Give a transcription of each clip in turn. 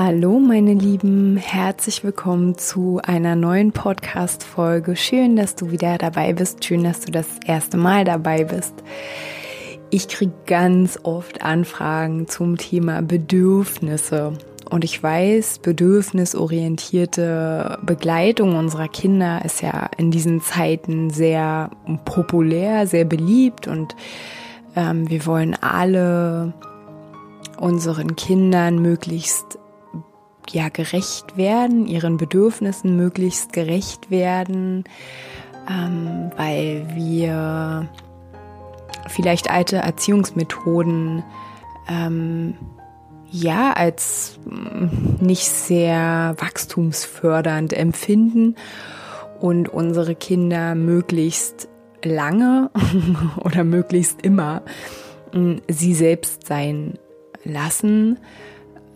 Hallo meine Lieben, herzlich willkommen zu einer neuen Podcast-Folge. Schön, dass du wieder dabei bist, schön, dass du das erste Mal dabei bist. Ich kriege ganz oft Anfragen zum Thema Bedürfnisse. Und ich weiß, bedürfnisorientierte Begleitung unserer Kinder ist ja in diesen Zeiten sehr populär, sehr beliebt und ähm, wir wollen alle unseren Kindern möglichst ja gerecht werden, ihren Bedürfnissen möglichst gerecht werden, ähm, weil wir vielleicht alte Erziehungsmethoden ähm, ja als mm, nicht sehr wachstumsfördernd empfinden und unsere Kinder möglichst lange oder möglichst immer mm, sie selbst sein lassen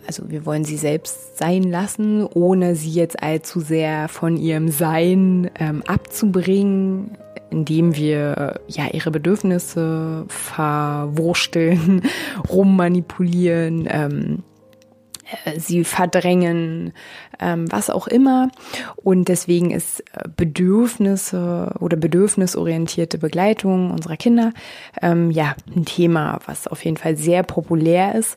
also wir wollen sie selbst sein lassen, ohne sie jetzt allzu sehr von ihrem Sein ähm, abzubringen, indem wir ja ihre Bedürfnisse verwursteln, rummanipulieren, ähm, äh, sie verdrängen, ähm, was auch immer. Und deswegen ist äh, Bedürfnisse oder bedürfnisorientierte Begleitung unserer Kinder ähm, ja ein Thema, was auf jeden Fall sehr populär ist,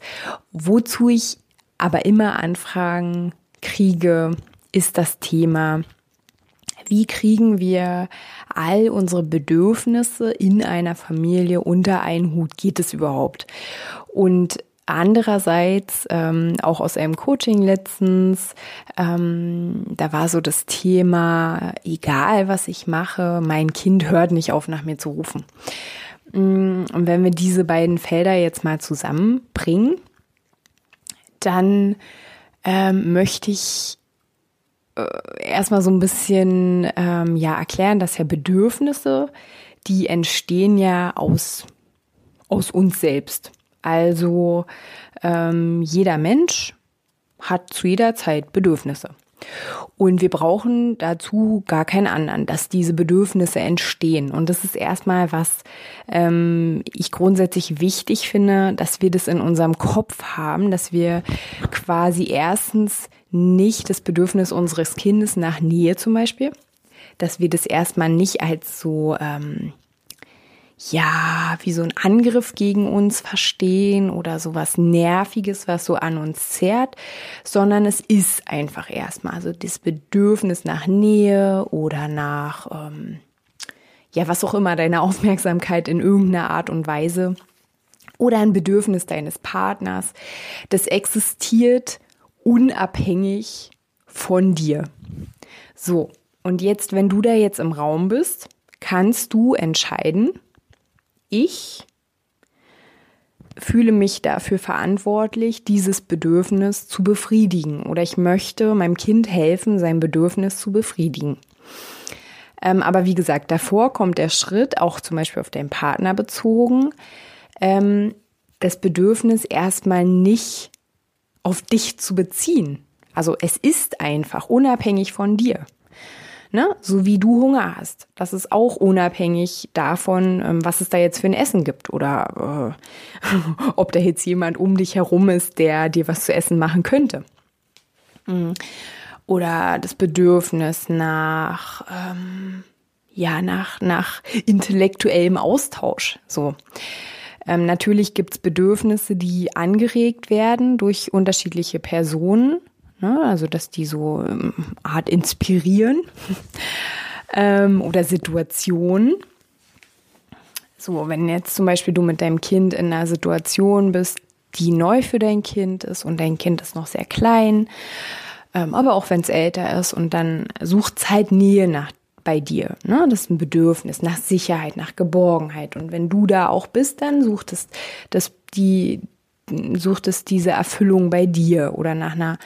wozu ich aber immer Anfragen kriege, ist das Thema, wie kriegen wir all unsere Bedürfnisse in einer Familie unter einen Hut? Geht es überhaupt? Und andererseits, ähm, auch aus einem Coaching letztens, ähm, da war so das Thema, egal was ich mache, mein Kind hört nicht auf, nach mir zu rufen. Mm, und wenn wir diese beiden Felder jetzt mal zusammenbringen, dann ähm, möchte ich äh, erstmal so ein bisschen ähm, ja erklären, dass ja Bedürfnisse, die entstehen ja aus, aus uns selbst. Also ähm, jeder Mensch hat zu jeder Zeit Bedürfnisse. Und wir brauchen dazu gar keinen anderen, dass diese Bedürfnisse entstehen. Und das ist erstmal was ähm, ich grundsätzlich wichtig finde, dass wir das in unserem Kopf haben, dass wir quasi erstens nicht das Bedürfnis unseres Kindes nach Nähe zum Beispiel, dass wir das erstmal nicht als so ähm, ja, wie so ein Angriff gegen uns verstehen oder so was Nerviges, was so an uns zerrt, sondern es ist einfach erstmal also das Bedürfnis nach Nähe oder nach, ähm, ja, was auch immer, deine Aufmerksamkeit in irgendeiner Art und Weise oder ein Bedürfnis deines Partners, das existiert unabhängig von dir. So, und jetzt, wenn du da jetzt im Raum bist, kannst du entscheiden, ich fühle mich dafür verantwortlich, dieses Bedürfnis zu befriedigen oder ich möchte meinem Kind helfen, sein Bedürfnis zu befriedigen. Ähm, aber wie gesagt, davor kommt der Schritt, auch zum Beispiel auf den Partner bezogen, ähm, das Bedürfnis erstmal nicht auf dich zu beziehen. Also es ist einfach unabhängig von dir ne? So wie du Hunger hast. Das ist auch unabhängig davon, ähm, was es da jetzt für ein Essen gibt oder äh, ob da jetzt jemand um dich herum ist, der dir was zu essen machen könnte. Mhm. Oder das Bedürfnis nach, ähm, ja, nach, nach intellektuellem Austausch. So. Ähm, natürlich gibt's Bedürfnisse, die angeregt werden durch unterschiedliche Personen. Ne? Also, dass die so ähm, Art inspirieren ähm, oder Situationen. So, wenn jetzt zum Beispiel du mit deinem Kind in einer Situation bist, die neu für dein Kind ist und dein Kind ist noch sehr klein, ähm, aber auch wenn es älter ist und dann sucht Zeit Nähe nach bei dir. Ne? Das ist ein Bedürfnis nach Sicherheit, nach Geborgenheit. Und wenn du da auch bist, dann sucht es das, die, sucht es diese Erfüllung bei dir oder nach einer,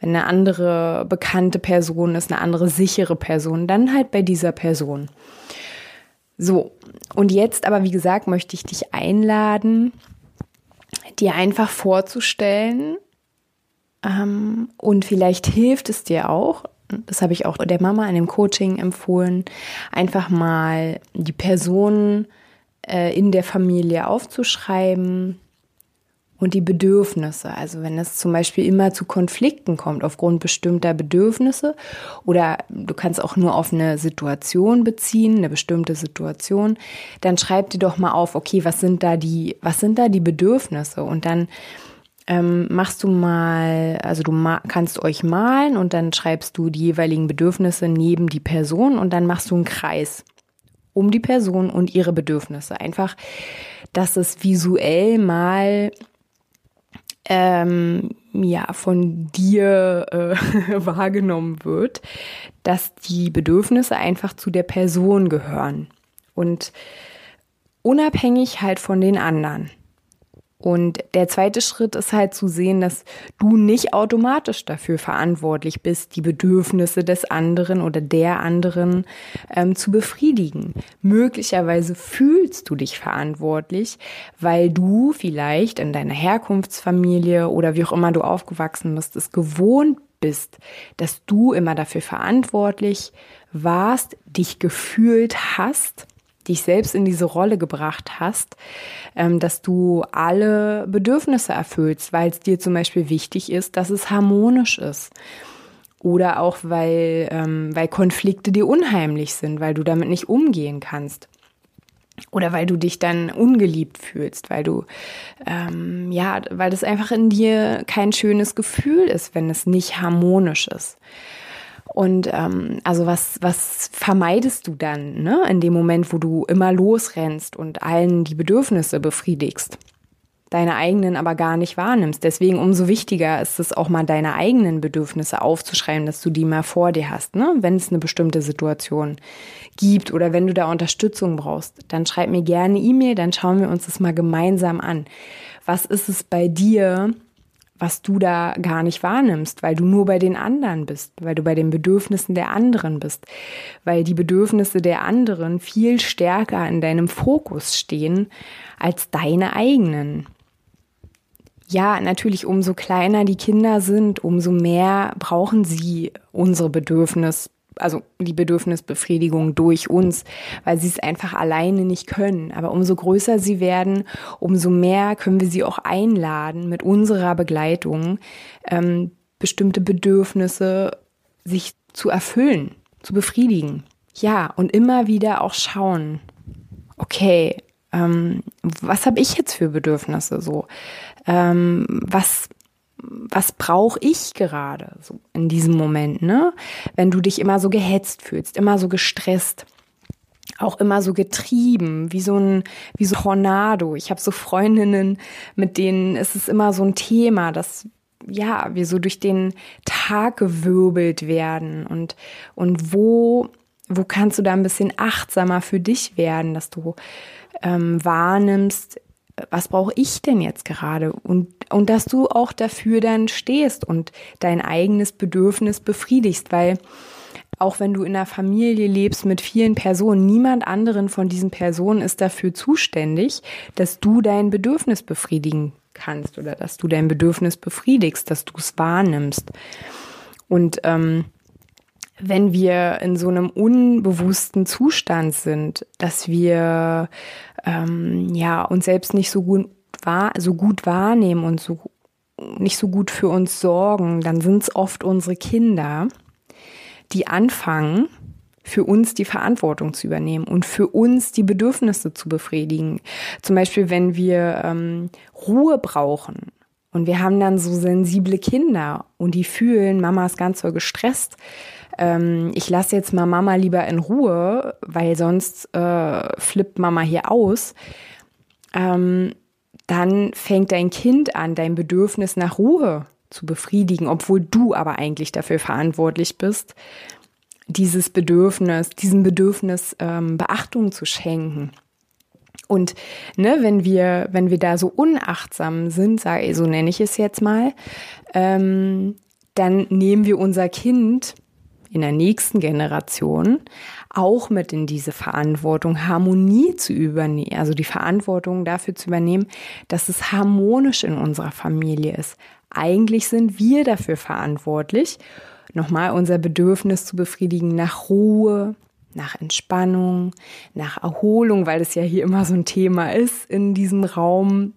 wenn eine andere bekannte Person ist, eine andere sichere Person, dann halt bei dieser Person. So, und jetzt aber, wie gesagt, möchte ich dich einladen, dir einfach vorzustellen, ähm, und vielleicht hilft es dir auch, das habe ich auch der Mama in dem Coaching empfohlen, einfach mal die Personen äh, in der Familie aufzuschreiben und die Bedürfnisse. Also wenn es zum Beispiel immer zu Konflikten kommt aufgrund bestimmter Bedürfnisse oder du kannst auch nur auf eine Situation beziehen, eine bestimmte Situation, dann schreib dir doch mal auf, okay, was sind da die, was sind da die Bedürfnisse? Und dann ähm, machst du mal, also du ma kannst euch malen und dann schreibst du die jeweiligen Bedürfnisse neben die Person und dann machst du einen Kreis um die Person und ihre Bedürfnisse. Einfach, dass es visuell mal ähm, ja von dir äh, wahrgenommen wird, dass die Bedürfnisse einfach zu der Person gehören und unabhängig halt von den anderen. Und der zweite Schritt ist halt zu sehen, dass du nicht automatisch dafür verantwortlich bist, die Bedürfnisse des anderen oder der anderen ähm, zu befriedigen. Möglicherweise fühlst du dich verantwortlich, weil du vielleicht in deiner Herkunftsfamilie oder wie auch immer du aufgewachsen bist, es gewohnt bist, dass du immer dafür verantwortlich warst, dich gefühlt hast dich selbst in diese Rolle gebracht hast, ähm, dass du alle Bedürfnisse erfüllst, weil es dir zum Beispiel wichtig ist, dass es harmonisch ist. Oder auch, weil, ähm, weil Konflikte dir unheimlich sind, weil du damit nicht umgehen kannst. Oder weil du dich dann ungeliebt fühlst, weil du, ähm, ja, weil das einfach in dir kein schönes Gefühl ist, wenn es nicht harmonisch ist. Und ähm, also was, was vermeidest du dann, ne? In dem Moment, wo du immer losrennst und allen die Bedürfnisse befriedigst, deine eigenen aber gar nicht wahrnimmst. Deswegen umso wichtiger ist es auch mal deine eigenen Bedürfnisse aufzuschreiben, dass du die mal vor dir hast, ne? Wenn es eine bestimmte Situation gibt oder wenn du da Unterstützung brauchst, dann schreib mir gerne E-Mail, dann schauen wir uns das mal gemeinsam an. Was ist es bei dir, was du da gar nicht wahrnimmst, weil du nur bei den anderen bist, weil du bei den Bedürfnissen der anderen bist, weil die Bedürfnisse der anderen viel stärker in deinem Fokus stehen als deine eigenen. Ja, natürlich, umso kleiner die Kinder sind, umso mehr brauchen sie unsere Bedürfnis, also die Bedürfnisbefriedigung durch uns, weil sie es einfach alleine nicht können. Aber umso größer sie werden, umso mehr können wir sie auch einladen, mit unserer Begleitung ähm, bestimmte Bedürfnisse sich zu erfüllen, zu befriedigen. Ja, und immer wieder auch schauen, okay, ähm, was habe ich jetzt für Bedürfnisse so? Ähm, was was brauche ich gerade so in diesem Moment, ne? Wenn du dich immer so gehetzt fühlst, immer so gestresst, auch immer so getrieben, wie so ein wie so Tornado. Ich habe so Freundinnen, mit denen ist es immer so ein Thema, dass ja, wir so durch den Tag gewirbelt werden und und wo wo kannst du da ein bisschen achtsamer für dich werden, dass du ähm, wahrnimmst, was brauche ich denn jetzt gerade? Und, und dass du auch dafür dann stehst und dein eigenes Bedürfnis befriedigst, weil auch wenn du in einer Familie lebst mit vielen Personen, niemand anderen von diesen Personen ist dafür zuständig, dass du dein Bedürfnis befriedigen kannst oder dass du dein Bedürfnis befriedigst, dass du es wahrnimmst. Und ähm, wenn wir in so einem unbewussten Zustand sind, dass wir ähm, ja uns selbst nicht so gut wahr, so gut wahrnehmen und so nicht so gut für uns sorgen, dann sind es oft unsere Kinder, die anfangen, für uns die Verantwortung zu übernehmen und für uns die Bedürfnisse zu befriedigen. Zum Beispiel, wenn wir ähm, Ruhe brauchen und wir haben dann so sensible Kinder und die fühlen, Mama ist ganz so gestresst, ähm, ich lasse jetzt mal Mama lieber in Ruhe, weil sonst äh, flippt Mama hier aus, ähm, dann fängt dein Kind an, dein Bedürfnis nach Ruhe zu befriedigen, obwohl du aber eigentlich dafür verantwortlich bist, dieses Bedürfnis, diesem Bedürfnis ähm, Beachtung zu schenken. Und ne, wenn wir, wenn wir da so unachtsam sind, sag, so nenne ich es jetzt mal, ähm, dann nehmen wir unser Kind in der nächsten Generation auch mit in diese Verantwortung, Harmonie zu übernehmen, also die Verantwortung dafür zu übernehmen, dass es harmonisch in unserer Familie ist. Eigentlich sind wir dafür verantwortlich, nochmal unser Bedürfnis zu befriedigen nach Ruhe, nach Entspannung, nach Erholung, weil es ja hier immer so ein Thema ist in diesem Raum,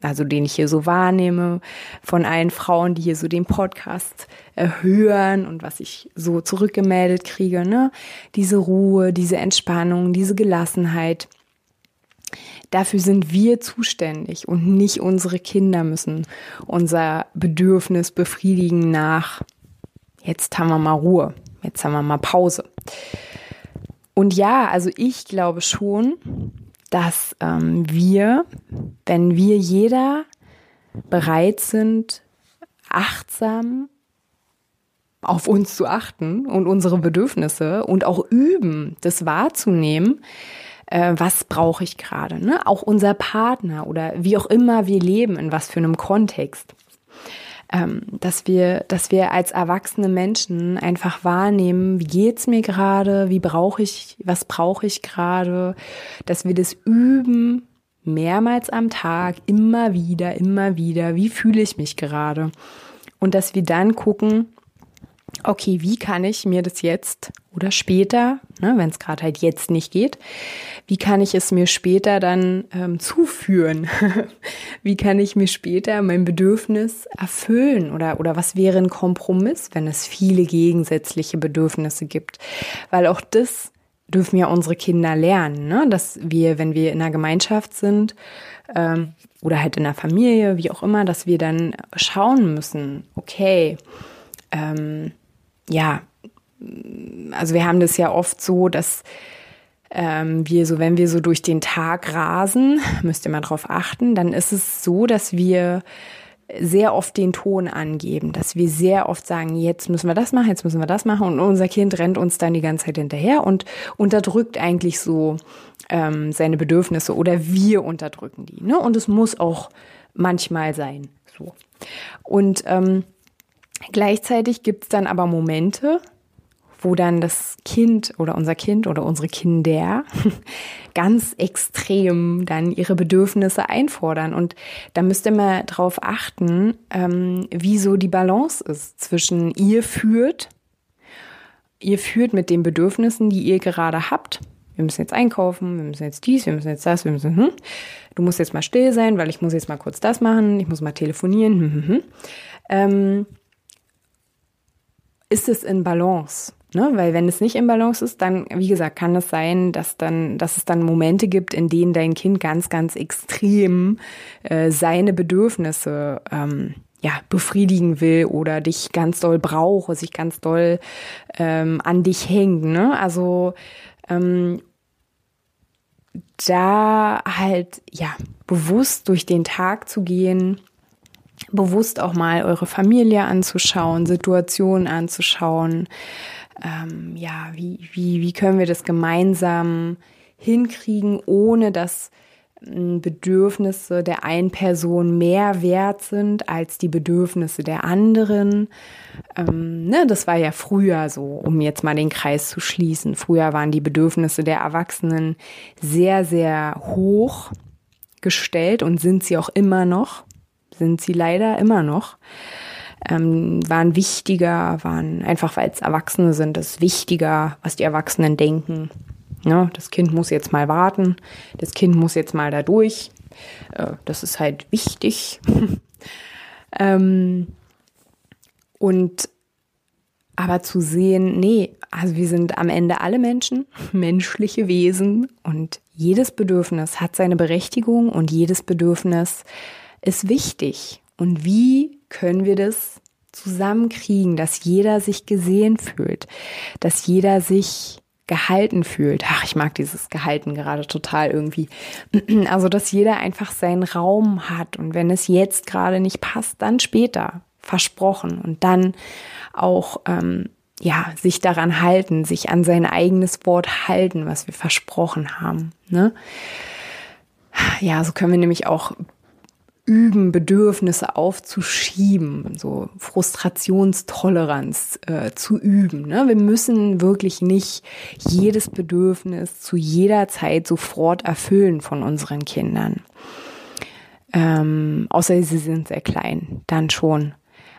also den ich hier so wahrnehme, von allen Frauen, die hier so den Podcast äh, hören und was ich so zurückgemeldet kriege, ne? Diese Ruhe, diese Entspannung, diese Gelassenheit. Dafür sind wir zuständig und nicht unsere Kinder müssen unser Bedürfnis befriedigen nach, jetzt haben wir mal Ruhe, jetzt haben wir mal Pause. Und ja, also ich glaube schon, dass ähm, wir, wenn wir jeder bereit sind, achtsam auf uns zu achten und unsere Bedürfnisse und auch üben, das wahrzunehmen, äh, was brauche ich gerade. Ne? Auch unser Partner oder wie auch immer wir leben, in was für einem Kontext dass wir, dass wir als erwachsene Menschen einfach wahrnehmen, wie geht's mir gerade, wie brauche ich, was brauche ich gerade, dass wir das üben, mehrmals am Tag, immer wieder, immer wieder, wie fühle ich mich gerade. Und dass wir dann gucken, okay, wie kann ich mir das jetzt oder später, ne, wenn es gerade halt jetzt nicht geht, wie kann ich es mir später dann ähm, zuführen? wie kann ich mir später mein Bedürfnis erfüllen? Oder, oder was wäre ein Kompromiss, wenn es viele gegensätzliche Bedürfnisse gibt? Weil auch das dürfen ja unsere Kinder lernen, ne? dass wir, wenn wir in einer Gemeinschaft sind, ähm, oder halt in der Familie, wie auch immer, dass wir dann schauen müssen, okay, ähm, ja, also wir haben das ja oft so, dass ähm, wir so, wenn wir so durch den Tag rasen, müsst ihr mal drauf achten, dann ist es so, dass wir sehr oft den Ton angeben, dass wir sehr oft sagen, jetzt müssen wir das machen, jetzt müssen wir das machen und unser Kind rennt uns dann die ganze Zeit hinterher und unterdrückt eigentlich so ähm, seine Bedürfnisse oder wir unterdrücken die. Ne? Und es muss auch manchmal sein. So. Und ähm, Gleichzeitig gibt es dann aber Momente, wo dann das Kind oder unser Kind oder unsere Kinder ganz extrem dann ihre Bedürfnisse einfordern. Und da müsst ihr mal drauf achten, ähm, wie so die Balance ist zwischen ihr führt, ihr führt mit den Bedürfnissen, die ihr gerade habt. Wir müssen jetzt einkaufen, wir müssen jetzt dies, wir müssen jetzt das, wir müssen, hm. du musst jetzt mal still sein, weil ich muss jetzt mal kurz das machen, ich muss mal telefonieren, hm, hm, hm. Ähm, ist es in Balance? Ne? Weil wenn es nicht in Balance ist, dann, wie gesagt, kann es sein, dass dann, dass es dann Momente gibt, in denen dein Kind ganz, ganz extrem äh, seine Bedürfnisse ähm, ja, befriedigen will oder dich ganz doll braucht, sich ganz doll ähm, an dich hängt. Ne? Also ähm, da halt ja bewusst durch den Tag zu gehen bewusst auch mal eure Familie anzuschauen, Situationen anzuschauen. Ähm, ja, wie, wie, wie können wir das gemeinsam hinkriegen, ohne dass hm, Bedürfnisse der einen Person mehr wert sind als die Bedürfnisse der anderen. Ähm, ne, das war ja früher so, um jetzt mal den Kreis zu schließen. Früher waren die Bedürfnisse der Erwachsenen sehr, sehr hoch gestellt und sind sie auch immer noch sind sie leider immer noch. Ähm, waren wichtiger, waren einfach, weil es Erwachsene sind, ist wichtiger, was die Erwachsenen denken. Ja, das Kind muss jetzt mal warten, das Kind muss jetzt mal da durch. Äh, das ist halt wichtig. ähm, und aber zu sehen, nee, also wir sind am Ende alle Menschen, menschliche Wesen und jedes Bedürfnis hat seine Berechtigung und jedes Bedürfnis ist wichtig. Und wie können wir das zusammenkriegen, dass jeder sich gesehen fühlt, dass jeder sich gehalten fühlt. Ach, ich mag dieses Gehalten gerade total irgendwie. Also, dass jeder einfach seinen Raum hat und wenn es jetzt gerade nicht passt, dann später. Versprochen. Und dann auch, ähm, ja, sich daran halten, sich an sein eigenes Wort halten, was wir versprochen haben. Ne? Ja, so können wir nämlich auch üben, Bedürfnisse aufzuschieben, so Frustrationstoleranz äh, zu üben. Ne? Wir müssen wirklich nicht jedes Bedürfnis zu jeder Zeit sofort erfüllen von unseren Kindern. Ähm, außer sie sind sehr klein, dann schon.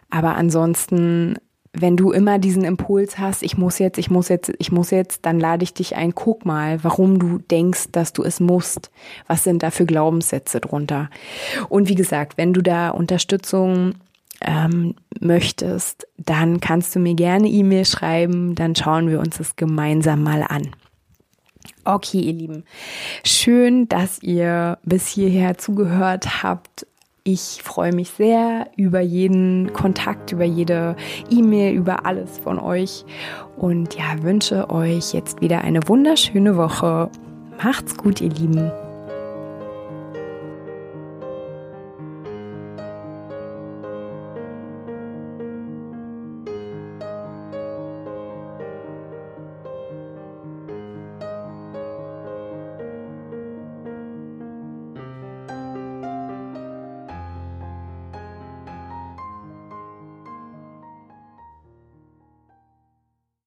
Aber ansonsten wenn du immer diesen Impuls hast, ich muss jetzt, ich muss jetzt, ich muss jetzt, dann lade ich dich ein, guck mal, warum du denkst, dass du es musst. Was sind da für Glaubenssätze drunter? Und wie gesagt, wenn du da Unterstützung ähm, möchtest, dann kannst du mir gerne E-Mail schreiben, dann schauen wir uns das gemeinsam mal an. Okay, ihr Lieben, schön, dass ihr bis hierher zugehört habt ich freue mich sehr über jeden Kontakt, über jede E-Mail, über alles von euch und ja, wünsche euch jetzt wieder eine wunderschöne Woche. Macht's gut, ihr Lieben.